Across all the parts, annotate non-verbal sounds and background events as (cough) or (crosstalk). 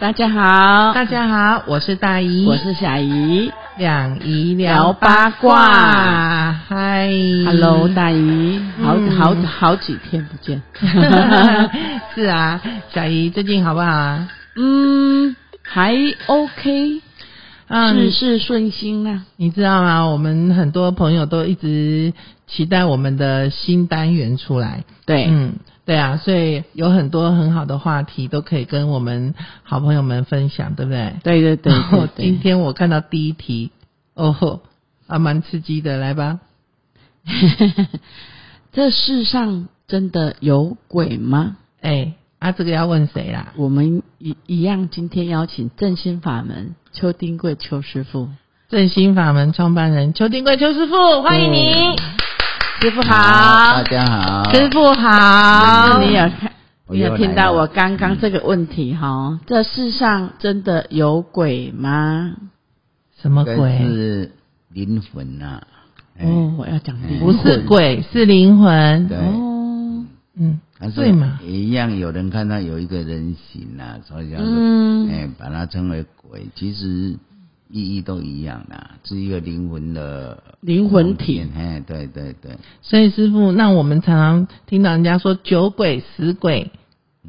大家好，大家好，我是大姨，我是小姨，两姨聊聊八八卦。卦。嗨，Hello，大姨，好嗯。好好几天不见，(laughs) 是啊，小姨最近好不好？啊？嗯，还 OK，啊，事事顺心啊。你知道吗？我们很多朋友都一直期待我们的新单元出来。对，嗯，对啊，所以有很多很好的话题都可以跟我们好朋友们分享，对不对？对对对对对，今天我看到第一题，哦吼，啊，蛮刺激的，来吧。(laughs) 这世上真的有鬼吗？哎，啊，这个要问谁啦？我们一一样，今天邀请正心法门邱丁贵邱师傅，正心法门创办人邱丁贵邱师傅，欢迎你，师傅好大，家好，师傅好，你有看？你有听到我刚刚这个问题哈？这世上真的有鬼吗？什么鬼？是灵魂呐、哎哦，我要讲灵不是鬼，是灵魂。对哦，嗯，但是对嘛也一样，有人看到有一个人形呐、所以叫做嗯哎、把它称为鬼，其实意义都一样啦，是一个灵魂的灵魂体，哎，对对对，所以师傅，那我们常常听到人家说酒鬼、死鬼、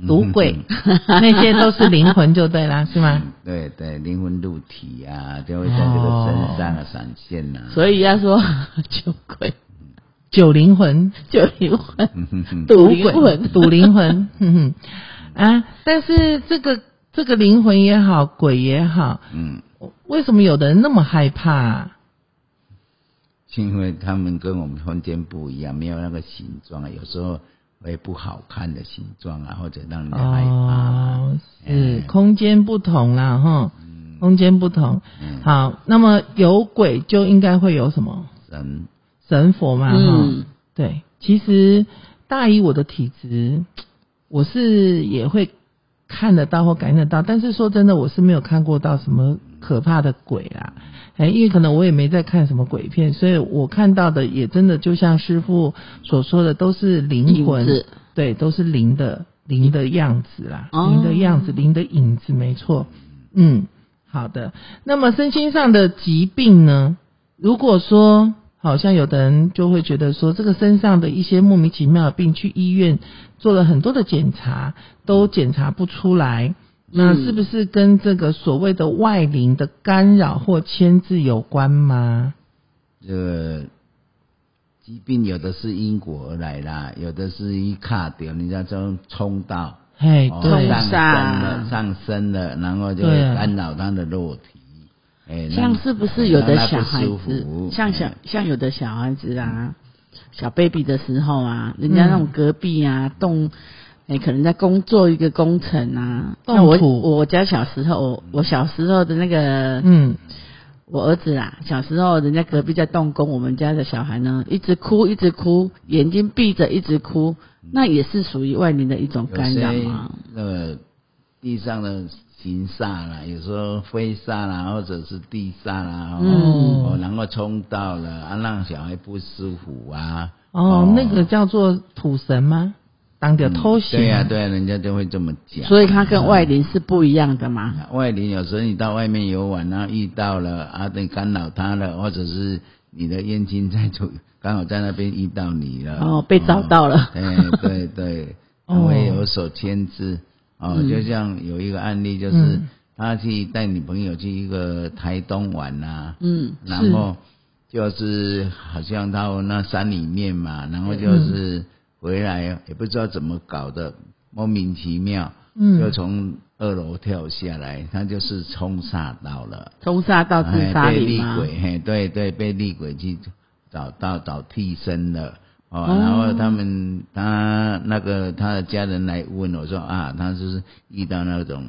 赌鬼，(laughs) 那些都是灵魂就对啦，是吗？对对，灵魂入体啊，就会在这个身上啊闪现呐、所以要说酒鬼、酒灵魂、酒灵魂、以赌鬼。灵魂、赌灵魂，哼哼啊！但是这个这个灵魂也好，鬼也好，嗯，为什么有的人那么害怕、啊？因为他们跟我们空间不一样，没有那个形状啊，有时候会不好看的形状啊，或者让人家害怕啊。哦，是哎。空间不同啦，哈，空间不同。嗯，好，那么有鬼就应该会有什么？神。神佛嘛，哈、嗯，对，其实大于我的体质，我是也会看得到或感应得到，但是说真的，我是没有看过到什么可怕的鬼啦。哎，因为可能我也没在看什么鬼片，所以我看到的也真的就像师傅所说的，都是灵魂，对，都是灵的灵的样子啦，哦灵的样子，灵的影子，没错。嗯，好的。那么身心上的疾病呢？如果说好像有的人就会觉得说，这个身上的一些莫名其妙的病，去医院做了很多的检查，都检查不出来，那嗯是不是跟这个所谓的外灵的干扰或牵制有关吗？这个疾病有的是因果而来啦，有的是一卡掉，人家就冲到嘿，哦对，上升上。了，上升了，然后就干扰他的肉体。哎，像是不是有的小孩子，像小哎。像有的小孩子啊，小 baby 的时候啊，人家那种隔壁啊动。哎，可能在工作一个工程啊，动那我土。我家小时候，我我小时候的那个，嗯，我儿子啊，小时候人家隔壁在动工，我们家的小孩呢一直哭一直哭，眼睛闭着一直哭，那也是属于外面的一种有干扰啊？那个地上的行煞啦，有时候飞煞啦，或者是地煞啦，嗯哦，然后冲到了啊，让小孩不舒服啊。哦，那个叫做土神吗？当掉偷袭、嗯对呀、对呀、人家就会这么讲。所以它跟外灵是不一样的嘛。外灵有时候你到外面游玩，然后遇到了啊，对，干扰他了，或者是你的冤亲债主刚好在那边遇到你了，哦，被找到了。对对对，(laughs) 会有所牵制。哦，嗯。就像有一个案例，就是、嗯。他去带女朋友去一个台东玩呐、嗯，然后就是好像到那山里面嘛，然后就是回来也不知道怎么搞的，莫名其妙，嗯。就从二楼跳下来，他就是冲煞到了，冲煞到自杀哎被里吗？厉鬼，嘿，对对，被厉鬼去找到找替身了。哦，哦然后他们他那个他的家人来问我说啊，他就是遇到那种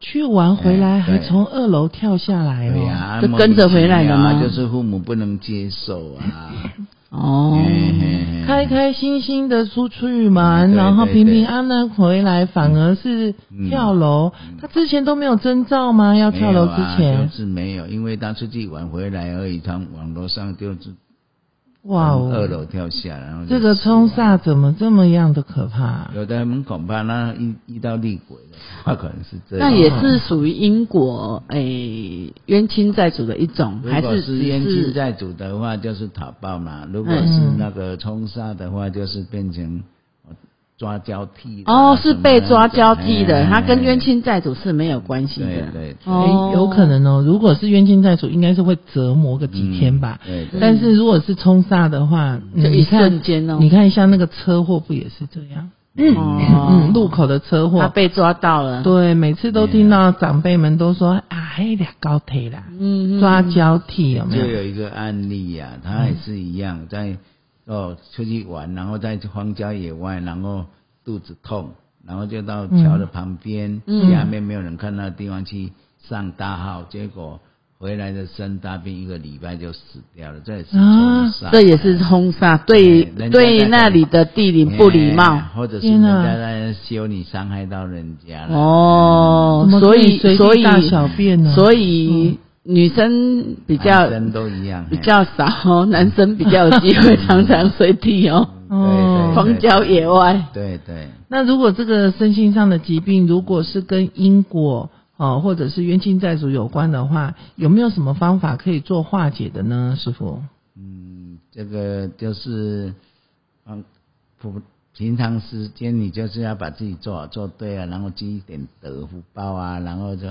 去玩回来哎还从二楼跳下来哦。对呀、就跟着回来了吗就是父母不能接受啊。哦，开开心心的出去玩，然后平平安安回来，反而是嗯跳楼。他之前都没有征兆吗？要跳楼之前就，是没有，因为他出去玩回来而已，他网络上就是哇哦二楼跳下，然后这个冲煞怎么这么样的可怕？有的人恐怕，那遇遇到厉鬼的他，可能是这样。那也是属于因果诶冤亲债主的一种，如果还是只是冤亲债主的话，就是讨报嘛；如果是嗯那个冲煞的话，就是变成呃抓交替的哦，啊是被抓交替的，他跟冤。哎亲债主是没有关系的。对对对哦诶，有可能哦。如果是冤亲债主，应该是会折磨个几天吧。嗯对对但是如果是冲煞的话，嗯就一你看瞬间哦你看一下那个车祸不也是这样？哦嗯，路口的车祸，他被抓到了。对，每次都听到长辈们都说啊，黑俩高铁啦，嗯，嗯抓交替有没就有？有一个案例呀、他也是一样，在哦出去玩，然后在荒郊野外，然后肚子痛，然后就到桥的旁边，嗯下面没有人看到的地方去上大号，结果回来的生大病，一个礼拜就死掉了，这也是冲啊、这也是冲杀，对对那里的地理不礼貌。哎或者是人家在修你伤害到人家了。哦所以随以所以大小便呢？所以女生比较男生都一样，比较少，男生比较有机会常常随地哦，哦 (laughs) 对荒郊野外。对对，那如果这个身心上的疾病，如果是跟因果哦，或者是冤亲债主有关的话，有没有什么方法可以做化解的呢？师傅？嗯，这个就是，嗯，普平常时间你就是要把自己做好做对啊，然后积一点德福报啊，然后就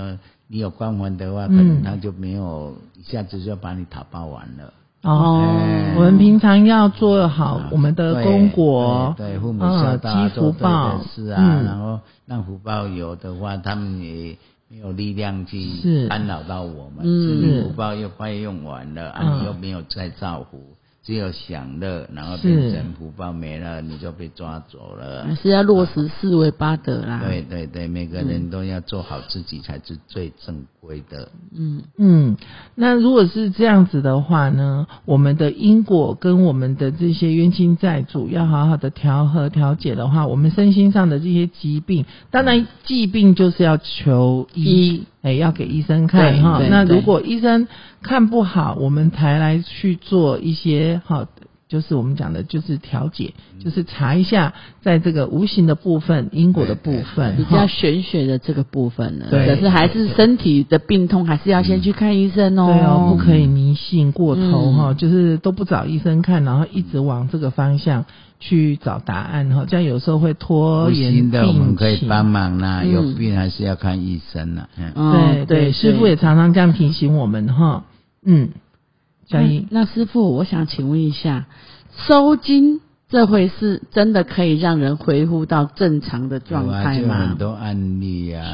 你有光环的话，可能嗯他就没有一下子就把你讨报完了。哦，哎。我们平常要做好我们的对功果，对对父母孝道啊，积福报的事啊，嗯。然后让福报有的话，他们也没有力量是。去干扰到我们，嗯。是福报又快用完了，啊，嗯。你又没有再造福，只有享乐，然后是变成福报没了，你就被抓走了还。是要落实四维八德啦。对对对，每个人都要做好自己才是最正规的。嗯，嗯，那如果是这样子的话呢，我们的因果跟我们的这些冤亲债主要好好的调和调解的话，我们身心上的这些疾病，当然疾病就是要求医，哎，要给医生看哈。那如果医生看不好，我们才来去做一些哈。就是我们讲的，就是调解，就是查一下，在这个无形的部分、因果的部分，比哈较玄学的这个部分呢，对可是还是身体的病痛，还是要先去看医生哦。对哦，不可以迷信过头嗯哈、就是都不找医生看，然后一直往这个方向去找答案哈，这样有时候会拖不延行的，我们病情。可以帮忙啦，嗯有病还是要看医生啦。对对，师傅也常常这样提醒我们哈。嗯，小英，那那师傅，我想请问一下，收金这回是真的可以让人恢复到正常的状态有啊，很？多案例啊，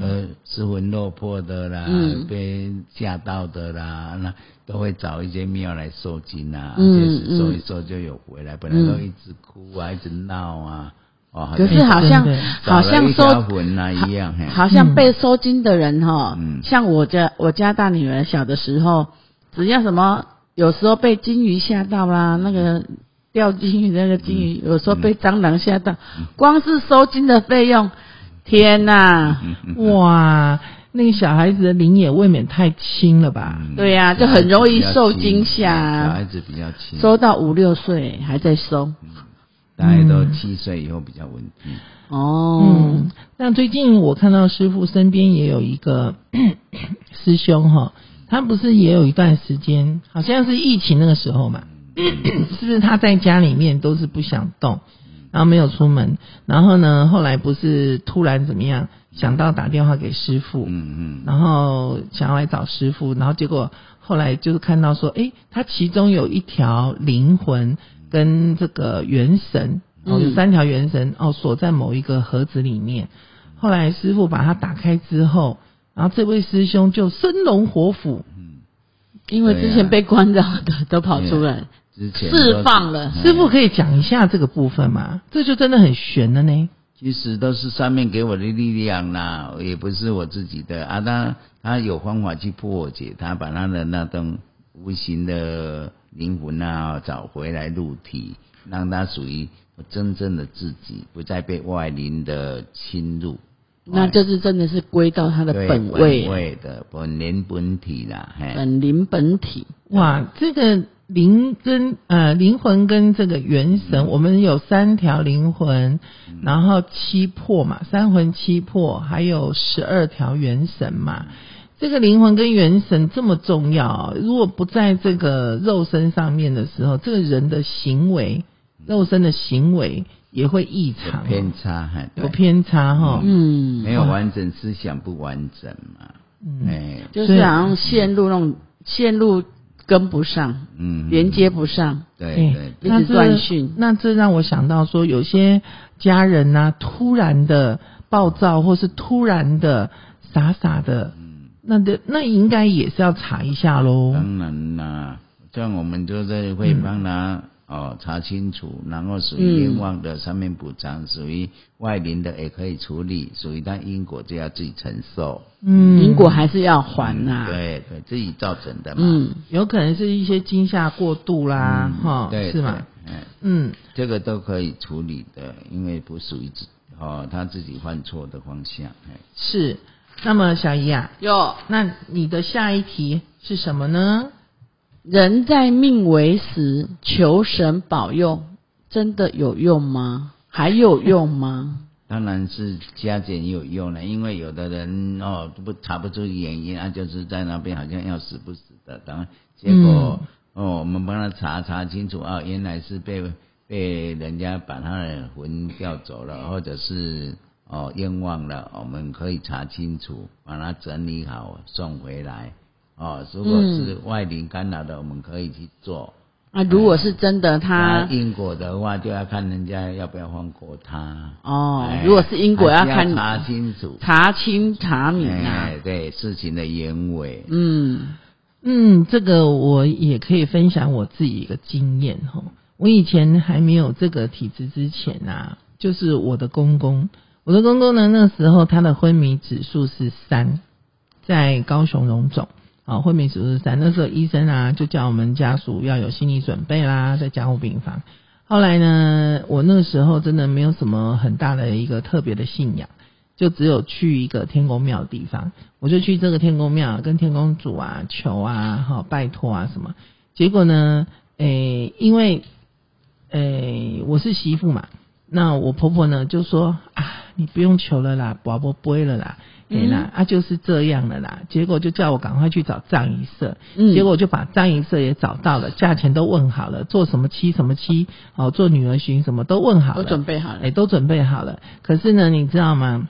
呃失魂落魄的啦，嗯。被吓到的啦，那都会找一些庙来收金啊，嗯就是收嗯一收就有回来，本来都一直哭啊，一直闹啊，哦，可是好像好像收魂啊一样，好像被收金的人哈、嗯。像我家我家大女儿小的时候，只要什么有时候被金鱼吓到啦，那个钓金鱼那个金鱼，有时候被蟑螂吓到，光是收金的费用，天哪！哇，那个小孩子的灵也未免太轻了吧？嗯对呀就很容易受惊吓。小孩子比较轻，收到五六岁还在收。大概都七岁以后比较稳定。哦，嗯，那最近我看到师傅身边也有一个 (coughs) 师兄哈，他不是也有一段时间，好像是疫情那个时候嘛，是不是他在家里面都是不想动，然后没有出门，然后呢，后来不是突然怎么样，想到打电话给师傅，嗯嗯，然后想要来找师傅，然后结果后来就是看到说，哎，他其中有一条灵魂跟这个元神，哦，三条元神哦锁在某一个盒子里面。后来师傅把它打开之后，然后这位师兄就生龙活虎，因为之前被关着的都跑出来，之前释放了嗯师傅可以讲一下这个部分吗？这就真的很悬了呢。其实都是上面给我的力量啦，也不是我自己的啊。他他有方法去破解，他把他的那种无形的灵魂啊找回来入体，让他属于真正的自己，不再被外灵的侵入。那就是真的是归到他的本位、本位的本灵本体啦，嘿，本灵本体。哇，这个灵跟呃灵魂跟这个元神，我们有三条灵魂，然后七魄嘛，三魂七魄，还有十二条元神嘛。这个灵魂跟元神这么重要，如果不在这个肉身上面的时候，这个人的行为，肉身的行为也会异常偏差，还有偏差哈。嗯，没有完整思想不完整嘛，嗯。哎，就是好像陷入那种线路跟不上，嗯，连接不上，对哎对，一直那这断讯。那这让我想到说，有些家人呐、突然的暴躁，或是突然的傻傻的，嗯，那的那应该也是要查一下喽。当然啦，这样我们就在会帮他、哦查清楚，然后属于冤枉的上面补偿，属于外邻的也可以处理，属于但因果就要自己承受，嗯，因果还是要还呐、对对，自己造成的嘛，嗯，有可能是一些惊吓过度啦，嗯哈、对，是吗？嗯，这个都可以处理的，因为不属于自哦他自己犯错的方向，哎。是。那么小姨啊，有那你的下一题是什么呢？人在命为时求神保佑，真的有用吗？还有用吗？(laughs) 当然是加减有用了，因为有的人哦不查不出原因啊，就是在那边好像要死不死的，当然结果、哦我们帮他查查清楚啊，原来是被被人家把他的魂调走了，或者是哦冤枉了，我们可以查清楚，把它整理好送回来。哦，如果是外灵干扰的，我们可以去做。啊，如果是真的他那因果的话，就要看人家要不要放过他。哦哎，如果是因果要看查清楚。查清查明啊哎，，对事情的原委，嗯嗯，这个我也可以分享我自己一个经验哈。我以前还没有这个体质之前啊，就是我的公公，我的公公呢，那时候他的昏迷指数是三，在高雄荣总。啊，昏迷指数是三，那时候医生啊就叫我们家属要有心理准备啦，在加护病房。后来呢，我那个时候真的没有什么很大的一个特别的信仰，就只有去一个天公庙的地方，我就去这个天公庙跟天公主啊求啊，哈拜托啊什么。结果呢，诶、因为诶、我是媳妇嘛，那我婆婆呢就说啊，你不用求了啦，宝宝不会了啦，哎啦，啊就是这样了啦。结果就叫我赶快去找葬仪社，嗯，结果我就把葬仪社也找到了，价钱都问好了，做什么期什么期，哦，做女儿巡什么都问好了都，准备好了哎，，都准备好了。可是呢，你知道吗？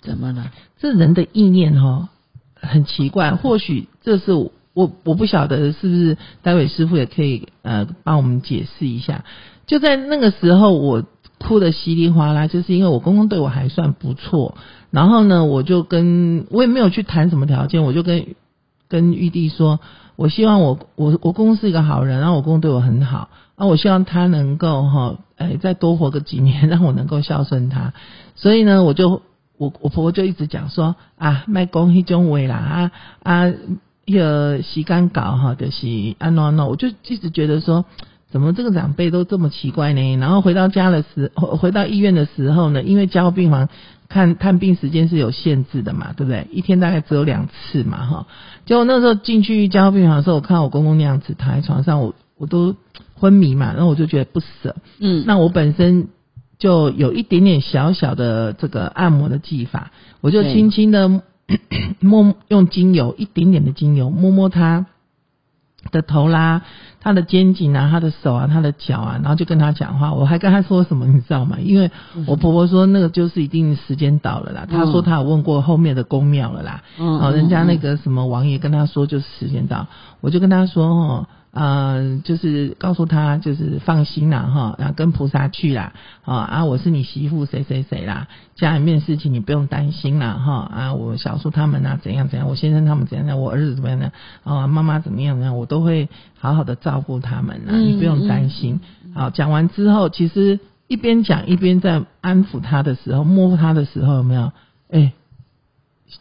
怎么了？这人的意念哦，很奇怪。或许这是我我我不晓得是不是待会师傅也可以呃帮我们解释一下。就在那个时候，我哭的稀里哗啦，就是因为我公公对我还算不错。然后呢，我就跟我也没有去谈什么条件，我就跟跟玉帝说，我希望我我我公公是一个好人，然后我公公对我很好，啊，我希望他能够哈，哎，再多活个几年，让我能够孝顺他。所以呢，我就我我婆婆就一直讲说啊，卖讲迄种话啦啊啊，那个时间搞哈，就是安诺诺，我就一直觉得说。怎么这个长辈都这么奇怪呢？然后回到家的时，回到医院的时候呢，因为加护病房看探病时间是有限制的嘛，对不对？一天大概只有两次嘛，哈。结果那时候进去加护病房的时候，我看到我公公那样子躺在床上，我我都昏迷嘛，然后我就觉得不舍。嗯，那我本身就有一点点小小的这个按摩的技法，我就对轻轻的 (coughs) 摸用精油一点点的精油摸摸他的头啦，他的肩颈啊，他的手啊，他的脚啊，然后就跟他讲话。我还跟他说什么，你知道吗？因为我婆婆说那个就是一定时间到了啦。她说她有问过后面的宫庙了啦，嗯哦，人家那嗯个什么王爷跟他说就是时间到，我就跟他说哦。呃，就是告诉他，就是放心啦，哈，然后跟菩萨去啦，啊啊，我是你媳妇谁谁谁啦，家里面的事情你不用担心啦，哈啊，我小叔他们啊怎样怎样，我先生他们怎样怎样，我儿子怎么样呢？啊，妈妈怎么样怎样，我都会好好的照顾他们啦，嗯你不用担心。好，讲完之后，其实一边讲一边在安抚他的时候，摸他的时候，有没有？哎，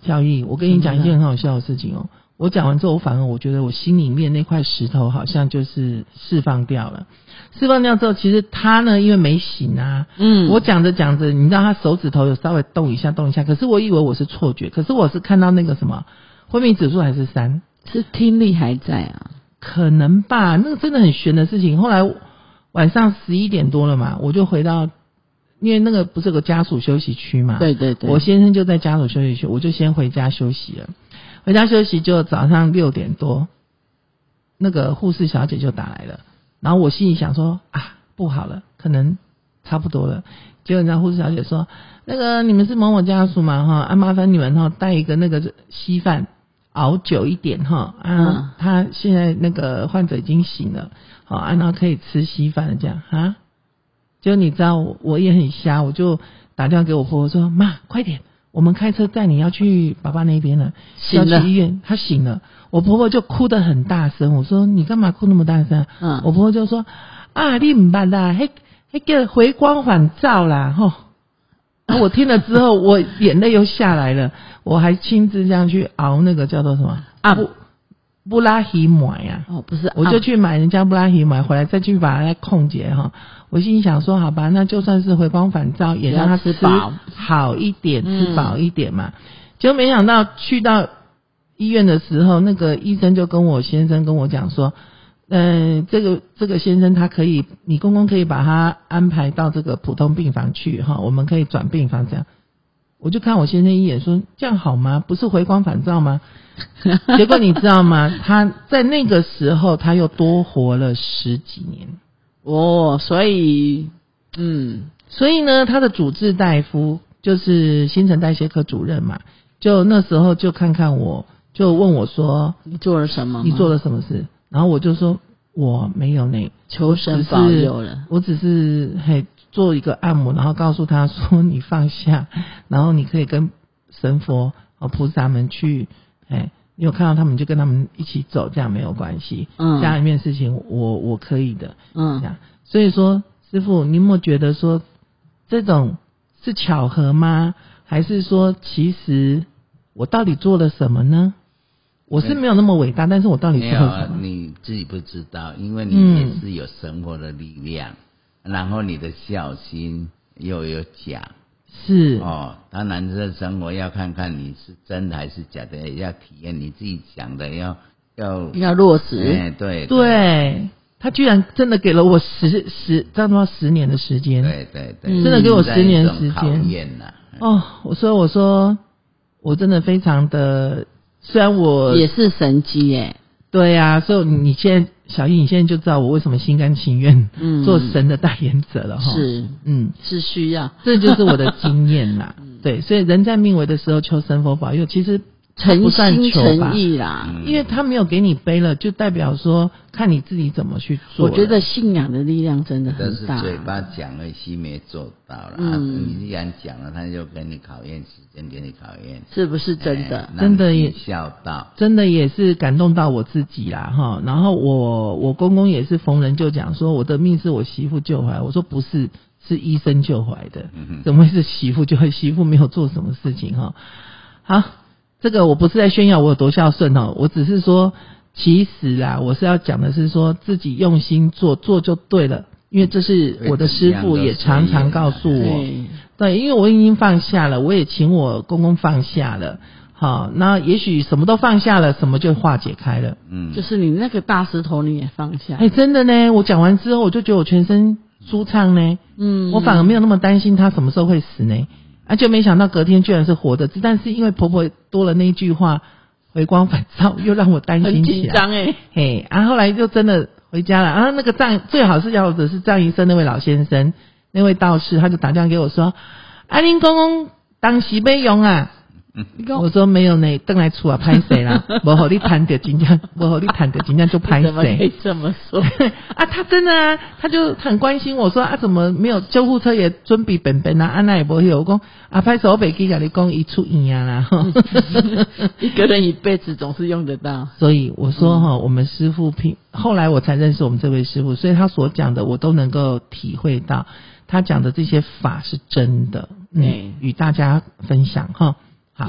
小易，我跟你讲一件很好笑的事情哦。我讲完之后，我反而我觉得我心里面那块石头好像就是释放掉了。释放掉之后，其实他呢，因为没醒啊，嗯，我讲着讲着，你知道他手指头有稍微动一下动一下，可是我以为我是错觉，可是我是看到那个什么昏迷指数还是三，是听力还在啊，可能吧，那个真的很悬的事情。后来晚上十一点多了嘛，我就回到，因为那个不是有个家属休息区嘛，对对对，我先生就在家属休息区，我就先回家休息了。回家休息就早上六点多，那个护士小姐就打来了，然后我心里想说啊，不好了，可能差不多了。结果人家护士小姐说，那个你们是某某家属嘛哈，啊麻烦你们哈带一个那个稀饭熬久一点哈嗯啊，他现在那个患者已经醒了，好啊，然后可以吃稀饭这样啊。就你知道我我也很瞎，我就打电话给我婆婆说妈，快点。我们开车带你要去爸爸那边了，了去医院。他醒了，我婆婆就哭得很大声。我说你干嘛哭那么大声？嗯我婆婆就说啊，你唔办啦，还还个回光返照啦，吼。(laughs) 然后我听了之后，我眼泪又下来了。我还亲自这样去熬那个叫做什么啊布布拉提买呀、哦不是，我就啊去买人家布拉提买回来，再去把它来控解哈。我心里想说，好吧，那就算是回光返照，也让他吃饱好一点，嗯吃饱一点嘛。结果没想到去到医院的时候，那个医生就跟我先生跟我讲说，嗯、这个这个先生他可以，你公公可以把他安排到这个普通病房去哈，我们可以转病房这样。我就看我先生一眼说，这样好吗？不是回光返照吗？(laughs) 结果你知道吗？他在那个时候他又多活了十几年。哦，所以嗯所以呢，他的主治大夫就是新陈代谢科主任嘛，就那时候就看看我，就问我说你做了什么？你做了什么事？然后我就说我没有那，求神保佑了。我只是嘿做一个按摩，然后告诉他说你放下，(laughs) 然后你可以跟神佛和菩萨们去，哎，你有看到他们就跟他们一起走，这样没有关系。嗯家里面事情我我可以的，这嗯，样。所以说，师傅，你有没有觉得说这种是巧合吗？还是说其实我到底做了什么呢？我是没有那么伟大，但是我到底没有啊做了什，么？你自己不知道，因为你嗯也是有生活的力量，然后你的孝心又有讲是，哦。当然，这生活要看看你是真的还是假的，也要体验你自己讲的，要要要落实。哎，对对，他居然真的给了我十十，这样的话十年的时间。对对对，嗯真的给我十年时间考验呐。哦，我说我说，我真的非常的，虽然我也是神机耶，对呀、所以你现在小易，你现在就知道我为什么心甘情愿嗯。做神的代言者了哈。，是。嗯，是需要。这就是我的经验啦。(laughs) 嗯。对，所以人在命为的时候求神佛保佑，其实诚心诚意啦。嗯因为他没有给你背了，就代表说看你自己怎么去做。我觉得信仰的力量真的很大。嘴巴讲了，心没做到了。嗯啊你既然讲了，他就给你考验时间，给你考验。是不是真的哎？真的也笑到。真的也是感动到我自己啦哈。然后我我公公也是逢人就讲说我的命是我媳妇救回来，我说不是，是医生救回来的，怎么会是媳妇救？媳妇没有做什么事情哈。好，这个我不是在炫耀我有多孝顺哦，我只是说，其实啊，我是要讲的是说自己用心做，做就对了。因为这是我的师傅也常常告诉我，对，对，因为我已经放下了，我也请我公公放下了。好，那也许什么都放下了，什么就化解开了。嗯，就是你那个大石头你也放下。哎、真的呢，我讲完之后，我就觉得我全身舒畅呢，嗯，我反而没有那么担心他什么时候会死呢，啊，就没想到隔天居然是活的，但是因为婆婆多了那一句话，回光返照，又让我担心起来。紧张哎。嘿，啊，后来就真的回家了。啊，那个藏最好是要的是藏医生那位老先生，那位道士，他就打电话给我说：“阿林公公当时被用啊。”我说没有呢，邓来出啊，拍谁啦？(laughs) 我和你谈的今天，我和你谈的今天就拍你 (laughs) 怎么可？这么说？(laughs) 啊，他真的啊，他就很关心我说啊，怎么没有救护车也准备本本啊？安娜也不会有我讲啊，拍手北给跟你讲一出院啊啦。吼一个人一辈子总是用得到。所以我说哈，我们师傅平后来我才认识我们这位师傅，所以他所讲的我都能够体会到，他讲的这些法是真的，嗯，与大家分享哈。好，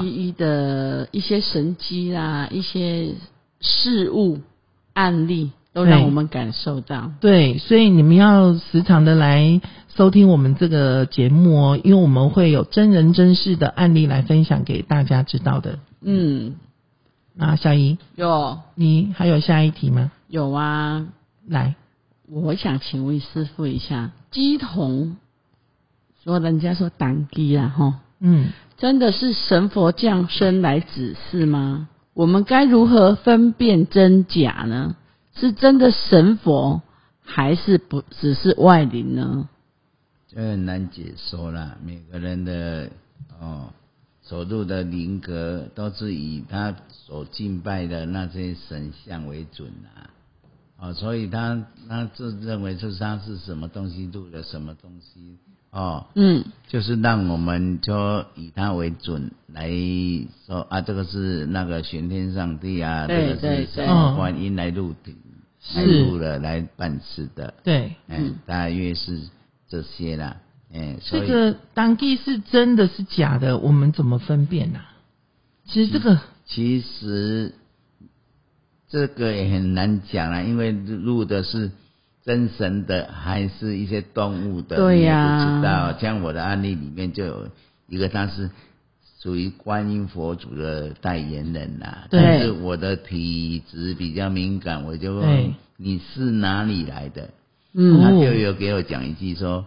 一一的一些神机啦，一些事物案例，都让我们感受到。对，所以你们要时常的来收听我们这个节目哦，因为我们会有真人真事的案例来分享给大家知道的。嗯，那小姨，有。你还有下一题吗？有啊，来，我想请问师傅一下，鸡童说人家说当机啦，哈，嗯，真的是神佛降生来指示吗？我们该如何分辨真假呢？是真的神佛，还是不只是外灵呢？这很难解说啦。每个人的哦所入的灵格都是以他所敬拜的那些神像为准啊。哦，所以他他自认为就是他是什么东西入了什么东西哦，嗯。就是让我们就以他为准来说啊，这个是那个玄天上帝啊，这个是什么观音来入体来是。入了来办事的，对，嗯，大约是这些啦，哎，这个当地是真的是假的，我们怎么分辨呢、其实这个，其实这个也很难讲啊，因为入的是真神的，还是一些动物的，对呀。不知道。像我的案例里面就有一个，他是属于观音佛祖的代言人呐、对。但是我的体质比较敏感，我就问你是哪里来的？嗯。他就有给我讲一句说。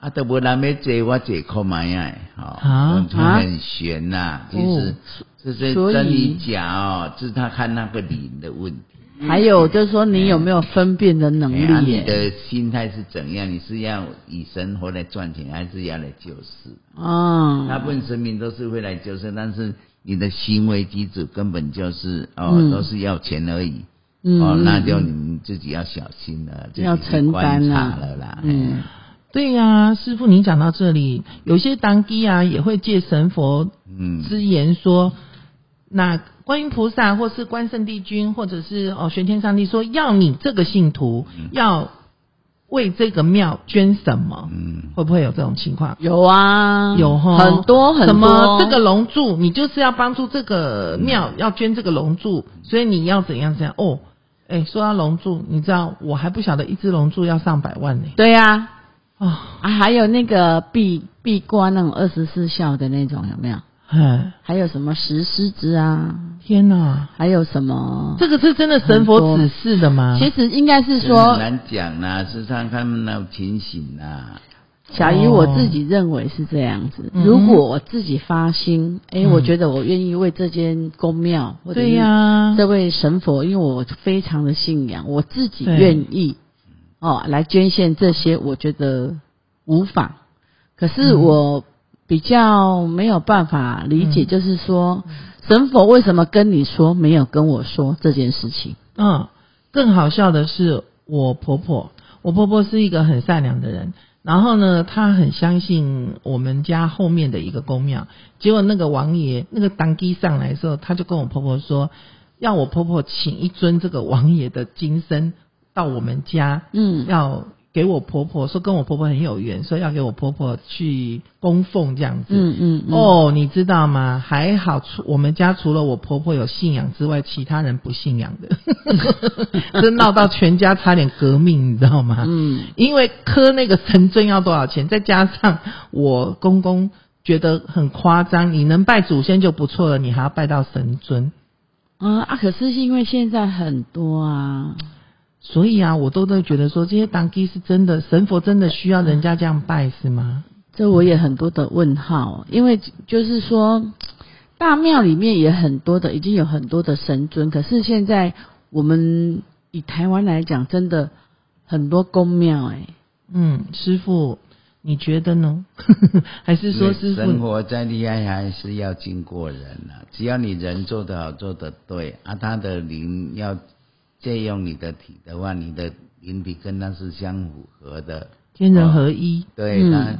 啊，都无人要坐我坐看买呀，啊？好，很悬呐、其实哦这是真与假哦，这是他看那个灵的问题。还有就是说，你有没有分辨的能哎啊你？的心态是怎样？你是要以生活来赚钱，还是要来救世？哦，大部分神明都是会来救世，但是你的行为举止根本就是哦，嗯都是要钱而已。嗯哦，那就嗯你们自己要小心了，自己去要承担观察啊了啦。嗯哎对呀、师傅，你讲到这里，有些当地啊也会借神佛嗯，之言说，那观音菩萨或是关圣帝君，或者是哦玄天上帝说，要你这个信徒要为这个庙捐什么？嗯，会不会有这种情况？有啊，有哈，很多很多。什么这个龙柱，你就是要帮助这个庙，要捐这个龙柱，所以你要怎样怎样哦。哎，说到龙柱，你知道我还不晓得一只龙柱要上百万呢。对呀、啊，啊，还有那个闭闭关那种二十四孝的那种有没有？哎，还有什么石狮子啊？天哪，还有什么？这个是真的神佛指示的吗？其实应该是说，难讲啦，是看他们那种情形啦。小姨哦我自己认为是这样子。嗯如果我自己发心，哎、嗯我觉得我愿意为这间宫庙或者对呀、这位神佛，因为我非常的信仰，我自己对愿意哦来捐献这些，我觉得无妨。可是嗯我比较没有办法理解，嗯就是说、神佛为什么跟你说没有跟我说这件事情？嗯，更好笑的是，我婆婆，我婆婆是一个很善良的人。然后呢，她很相信我们家后面的一个公庙。结果那个王爷，那个当机上来的时候，他就跟我婆婆说，要我婆婆请一尊这个王爷的金身到我们家，嗯，要给我婆婆说跟我婆婆很有缘，说要给我婆婆去供奉这样子。嗯嗯嗯，哦，你知道吗？还好，除我们家除了我婆婆有信仰之外，其他人不信仰的，(laughs) 这闹到全家差点革命，你知道吗？嗯，因为磕那个神尊要多少钱，再加上我公公觉得很夸张，你能拜祖先就不错了，你还要拜到神尊，嗯啊，可是因为现在很多啊，所以啊，我都在觉得说这些当机是真的，神佛真的需要人家这样拜是吗？这我也很多的问号，因为就是说，大庙里面也很多的，已经有很多的神尊，可是现在我们以台湾来讲，真的很多公庙，哎，嗯，师傅，你觉得呢？(laughs) 还是说师生？活再厉害，还是要经过人啊。只要你人做得好，做得对啊，他的灵要借用你的体的话，你的灵体跟它是相符合的。天人合一，对嗯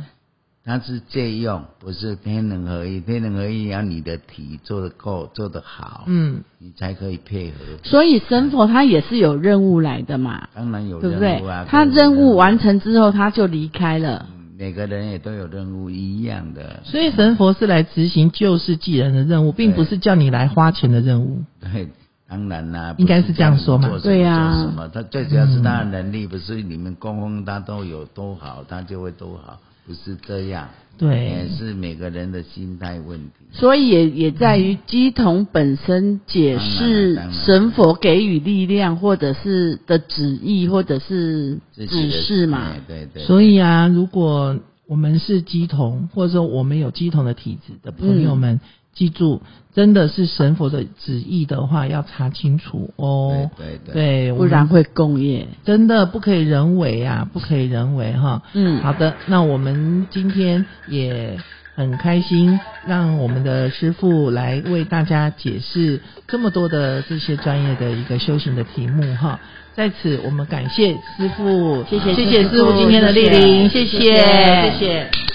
它，是借用，不是天人合一。天人合一要你的体做得够，做得好，嗯，你才可以配合。所以神佛他也是有任务来的嘛，当然有任务啊，？他任务完成之后，他就离开了。嗯每个人也都有任务一样的。所以神佛是来执行救世济人的任务，并不是叫你来花钱的任务。对，当然啦，应该是这样说嘛对呀做什么，他最主要是他的能力，不是你们供奉他都有多好，他就会多好。不是这样，对也是每个人的心态问题。所以也也在于鸡童本身解释神佛给予力量，或者是的旨意，或者是指示嘛。对对对，所以啊，如果我们是鸡童，或者说我们有鸡童的体质的朋友们，记住，真的是神佛的旨意的话，要查清楚哦。对对对对，不然会共业。真的不可以人为啊，不可以人为哈。嗯好的，那我们今天也很开心，让我们的师傅来为大家解释这么多的这些专业的一个修行的题目哈。在此，我们感谢师傅，谢谢谢谢师傅今天的莅临，谢谢谢谢谢谢。